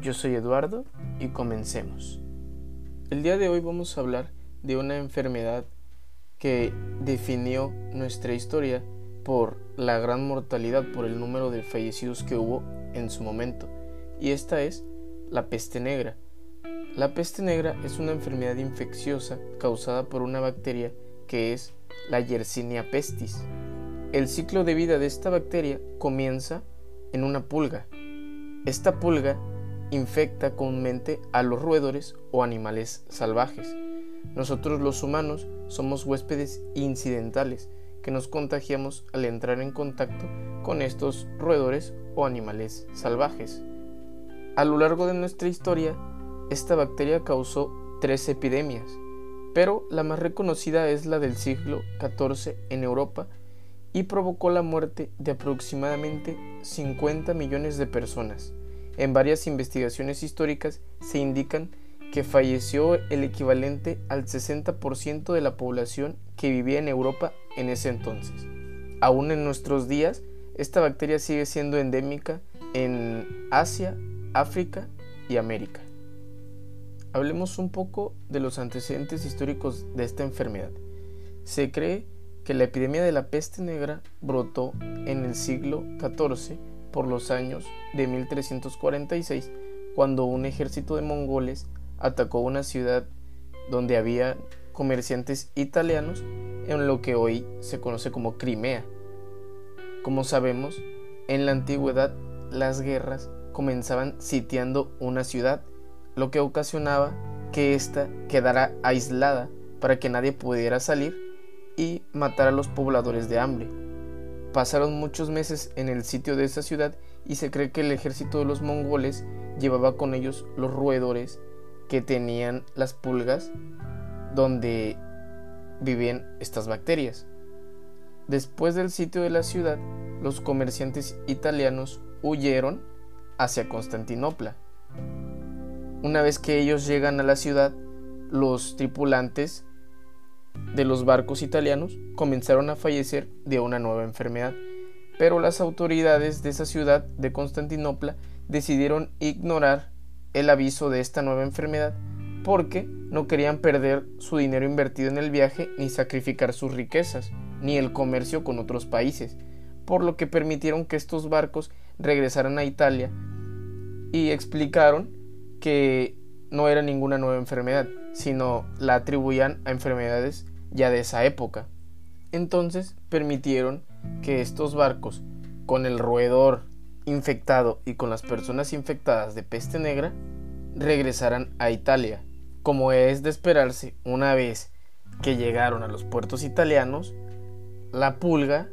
Yo soy Eduardo y comencemos. El día de hoy vamos a hablar de una enfermedad que definió nuestra historia por la gran mortalidad, por el número de fallecidos que hubo en su momento. Y esta es la peste negra. La peste negra es una enfermedad infecciosa causada por una bacteria que es la Yersinia pestis. El ciclo de vida de esta bacteria comienza en una pulga. Esta pulga infecta comúnmente a los roedores o animales salvajes. Nosotros los humanos somos huéspedes incidentales que nos contagiamos al entrar en contacto con estos roedores o animales salvajes. A lo largo de nuestra historia, esta bacteria causó tres epidemias, pero la más reconocida es la del siglo XIV en Europa y provocó la muerte de aproximadamente 50 millones de personas. En varias investigaciones históricas se indican que falleció el equivalente al 60% de la población que vivía en Europa en ese entonces. Aún en nuestros días, esta bacteria sigue siendo endémica en Asia, África y América. Hablemos un poco de los antecedentes históricos de esta enfermedad. Se cree que la epidemia de la peste negra brotó en el siglo XIV por los años de 1346, cuando un ejército de mongoles atacó una ciudad donde había comerciantes italianos en lo que hoy se conoce como Crimea. Como sabemos, en la antigüedad las guerras comenzaban sitiando una ciudad, lo que ocasionaba que ésta quedara aislada para que nadie pudiera salir y matar a los pobladores de hambre. Pasaron muchos meses en el sitio de esa ciudad y se cree que el ejército de los mongoles llevaba con ellos los roedores que tenían las pulgas donde vivían estas bacterias. Después del sitio de la ciudad, los comerciantes italianos huyeron hacia Constantinopla. Una vez que ellos llegan a la ciudad, los tripulantes de los barcos italianos comenzaron a fallecer de una nueva enfermedad, pero las autoridades de esa ciudad de Constantinopla decidieron ignorar el aviso de esta nueva enfermedad porque no querían perder su dinero invertido en el viaje ni sacrificar sus riquezas, ni el comercio con otros países, por lo que permitieron que estos barcos regresaran a Italia y explicaron que no era ninguna nueva enfermedad, sino la atribuían a enfermedades ya de esa época. Entonces permitieron que estos barcos, con el roedor infectado y con las personas infectadas de peste negra, regresaran a Italia. Como es de esperarse, una vez que llegaron a los puertos italianos, la pulga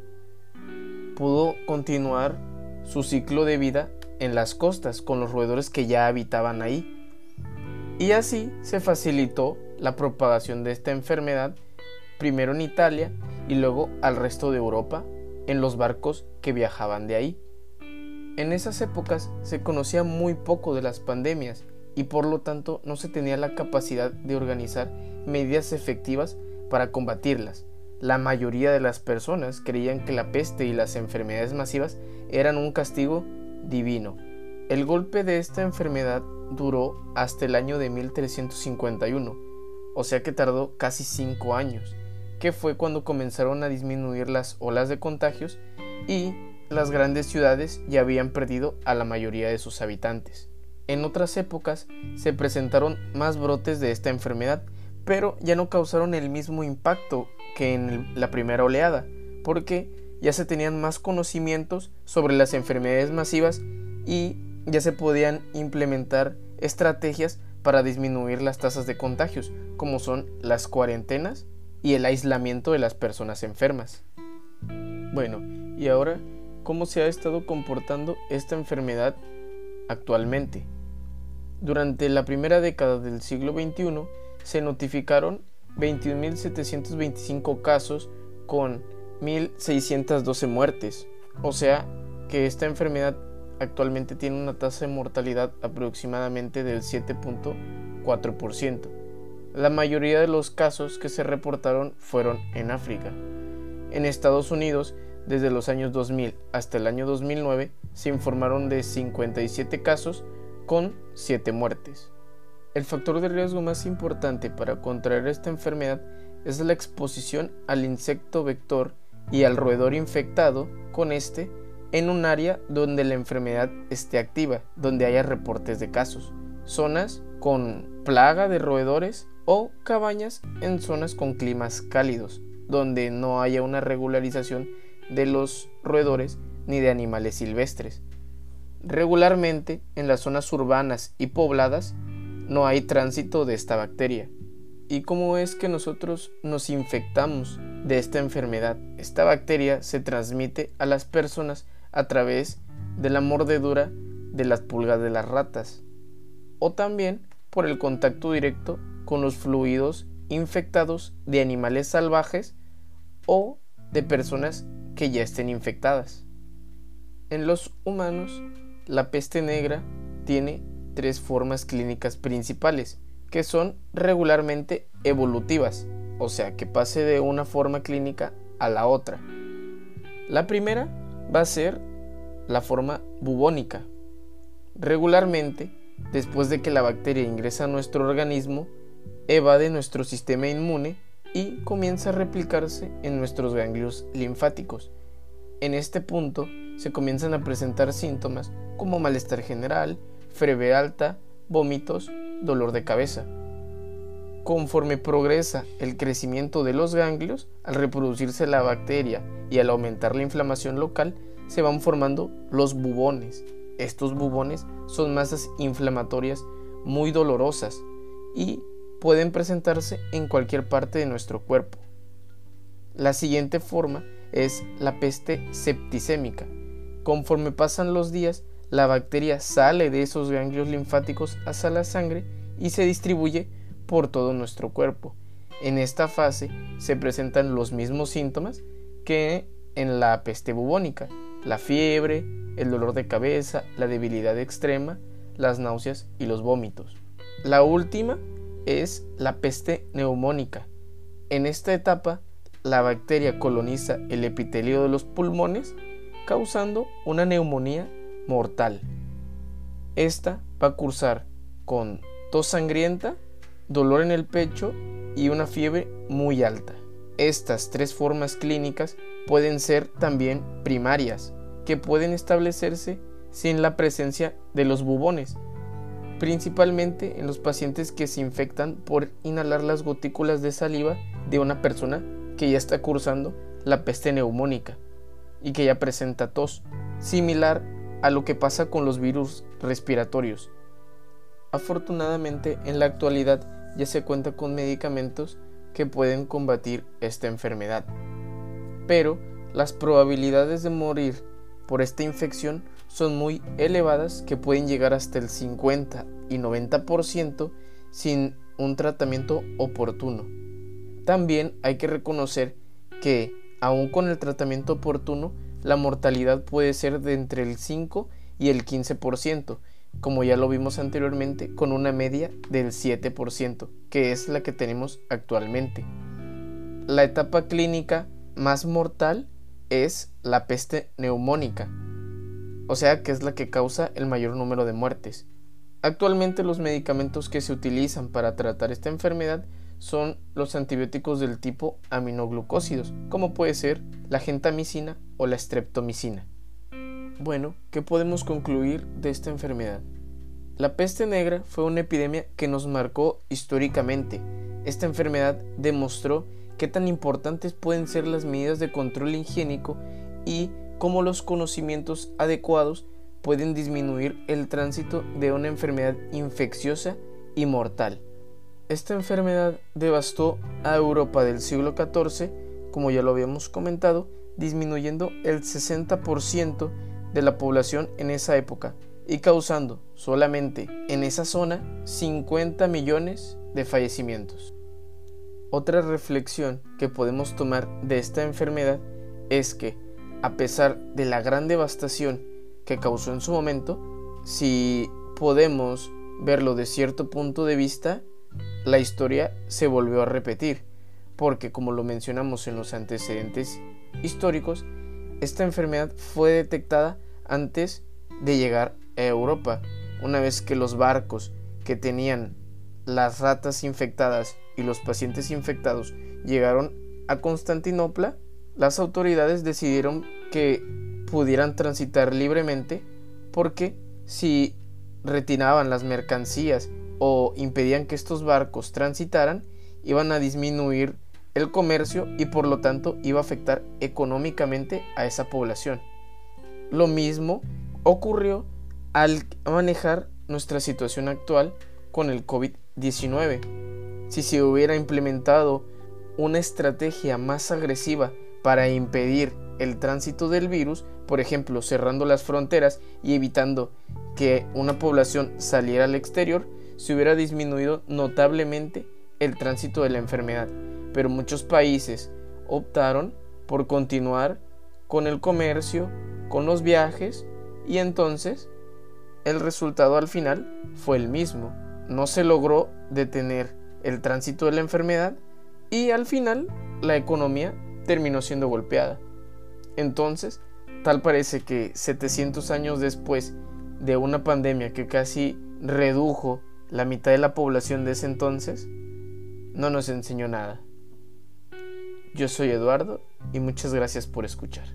pudo continuar su ciclo de vida en las costas con los roedores que ya habitaban ahí y así se facilitó la propagación de esta enfermedad primero en Italia y luego al resto de Europa en los barcos que viajaban de ahí. En esas épocas se conocía muy poco de las pandemias y por lo tanto no se tenía la capacidad de organizar medidas efectivas para combatirlas. La mayoría de las personas creían que la peste y las enfermedades masivas eran un castigo divino. El golpe de esta enfermedad duró hasta el año de 1351, o sea que tardó casi cinco años, que fue cuando comenzaron a disminuir las olas de contagios y las grandes ciudades ya habían perdido a la mayoría de sus habitantes. En otras épocas se presentaron más brotes de esta enfermedad, pero ya no causaron el mismo impacto que en la primera oleada, porque ya se tenían más conocimientos sobre las enfermedades masivas y ya se podían implementar estrategias para disminuir las tasas de contagios, como son las cuarentenas y el aislamiento de las personas enfermas. Bueno, y ahora, ¿cómo se ha estado comportando esta enfermedad actualmente? Durante la primera década del siglo XXI se notificaron 21.725 casos con 1.612 muertes, o sea que esta enfermedad actualmente tiene una tasa de mortalidad aproximadamente del 7.4%. La mayoría de los casos que se reportaron fueron en África. En Estados Unidos, desde los años 2000 hasta el año 2009, se informaron de 57 casos con 7 muertes. El factor de riesgo más importante para contraer esta enfermedad es la exposición al insecto vector y al roedor infectado con este en un área donde la enfermedad esté activa, donde haya reportes de casos, zonas con plaga de roedores o cabañas en zonas con climas cálidos, donde no haya una regularización de los roedores ni de animales silvestres. Regularmente en las zonas urbanas y pobladas no hay tránsito de esta bacteria. ¿Y cómo es que nosotros nos infectamos de esta enfermedad? Esta bacteria se transmite a las personas a través de la mordedura de las pulgas de las ratas o también por el contacto directo con los fluidos infectados de animales salvajes o de personas que ya estén infectadas. En los humanos, la peste negra tiene tres formas clínicas principales, que son regularmente evolutivas, o sea, que pase de una forma clínica a la otra. La primera va a ser la forma bubónica. Regularmente, después de que la bacteria ingresa a nuestro organismo, evade nuestro sistema inmune y comienza a replicarse en nuestros ganglios linfáticos. En este punto se comienzan a presentar síntomas como malestar general, fiebre alta, vómitos, dolor de cabeza. Conforme progresa el crecimiento de los ganglios, al reproducirse la bacteria y al aumentar la inflamación local, se van formando los bubones. Estos bubones son masas inflamatorias muy dolorosas y pueden presentarse en cualquier parte de nuestro cuerpo. La siguiente forma es la peste septicémica. Conforme pasan los días, la bacteria sale de esos ganglios linfáticos hacia la sangre y se distribuye por todo nuestro cuerpo. En esta fase se presentan los mismos síntomas que en la peste bubónica, la fiebre, el dolor de cabeza, la debilidad extrema, las náuseas y los vómitos. La última es la peste neumónica. En esta etapa, la bacteria coloniza el epitelio de los pulmones, causando una neumonía mortal. Esta va a cursar con tos sangrienta, dolor en el pecho y una fiebre muy alta. Estas tres formas clínicas pueden ser también primarias, que pueden establecerse sin la presencia de los bubones, principalmente en los pacientes que se infectan por inhalar las gotículas de saliva de una persona que ya está cursando la peste neumónica y que ya presenta tos, similar a lo que pasa con los virus respiratorios. Afortunadamente, en la actualidad ya se cuenta con medicamentos que pueden combatir esta enfermedad. Pero las probabilidades de morir por esta infección son muy elevadas que pueden llegar hasta el 50 y 90% sin un tratamiento oportuno. También hay que reconocer que, aun con el tratamiento oportuno, la mortalidad puede ser de entre el 5 y el 15%, como ya lo vimos anteriormente, con una media del 7%, que es la que tenemos actualmente. La etapa clínica más mortal es la peste neumónica, o sea que es la que causa el mayor número de muertes. Actualmente los medicamentos que se utilizan para tratar esta enfermedad son los antibióticos del tipo aminoglucósidos, como puede ser la gentamicina o la streptomicina. Bueno, ¿qué podemos concluir de esta enfermedad? La peste negra fue una epidemia que nos marcó históricamente. Esta enfermedad demostró qué tan importantes pueden ser las medidas de control higiénico y cómo los conocimientos adecuados pueden disminuir el tránsito de una enfermedad infecciosa y mortal. Esta enfermedad devastó a Europa del siglo XIV, como ya lo habíamos comentado, disminuyendo el 60% de la población en esa época, y causando solamente en esa zona 50 millones de fallecimientos. Otra reflexión que podemos tomar de esta enfermedad es que, a pesar de la gran devastación que causó en su momento, si podemos verlo de cierto punto de vista, la historia se volvió a repetir, porque como lo mencionamos en los antecedentes históricos, esta enfermedad fue detectada antes de llegar a Europa, una vez que los barcos que tenían las ratas infectadas y los pacientes infectados llegaron a Constantinopla, las autoridades decidieron que pudieran transitar libremente porque si retiraban las mercancías o impedían que estos barcos transitaran, iban a disminuir el comercio y por lo tanto iba a afectar económicamente a esa población. Lo mismo ocurrió al manejar nuestra situación actual con el COVID-19. Si se hubiera implementado una estrategia más agresiva para impedir el tránsito del virus, por ejemplo, cerrando las fronteras y evitando que una población saliera al exterior, se hubiera disminuido notablemente el tránsito de la enfermedad. Pero muchos países optaron por continuar con el comercio, con los viajes y entonces el resultado al final fue el mismo. No se logró detener el tránsito de la enfermedad y al final la economía terminó siendo golpeada. Entonces, tal parece que 700 años después de una pandemia que casi redujo la mitad de la población de ese entonces, no nos enseñó nada. Yo soy Eduardo y muchas gracias por escuchar.